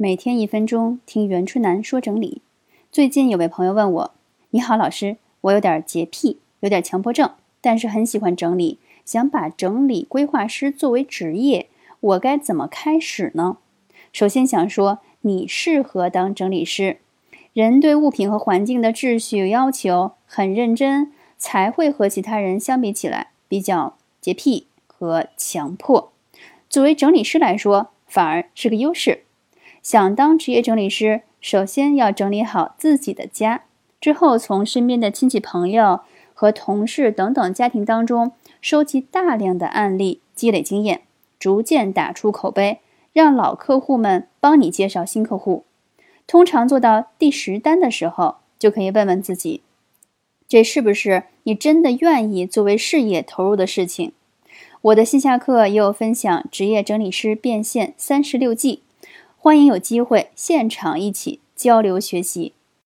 每天一分钟听袁春楠说整理。最近有位朋友问我：“你好，老师，我有点洁癖，有点强迫症，但是很喜欢整理，想把整理规划师作为职业，我该怎么开始呢？”首先想说，你适合当整理师。人对物品和环境的秩序有要求很认真，才会和其他人相比起来比较洁癖和强迫。作为整理师来说，反而是个优势。想当职业整理师，首先要整理好自己的家，之后从身边的亲戚朋友和同事等等家庭当中收集大量的案例，积累经验，逐渐打出口碑，让老客户们帮你介绍新客户。通常做到第十单的时候，就可以问问自己，这是不是你真的愿意作为事业投入的事情？我的线下课也有分享职业整理师变现三十六计。欢迎有机会现场一起交流学习。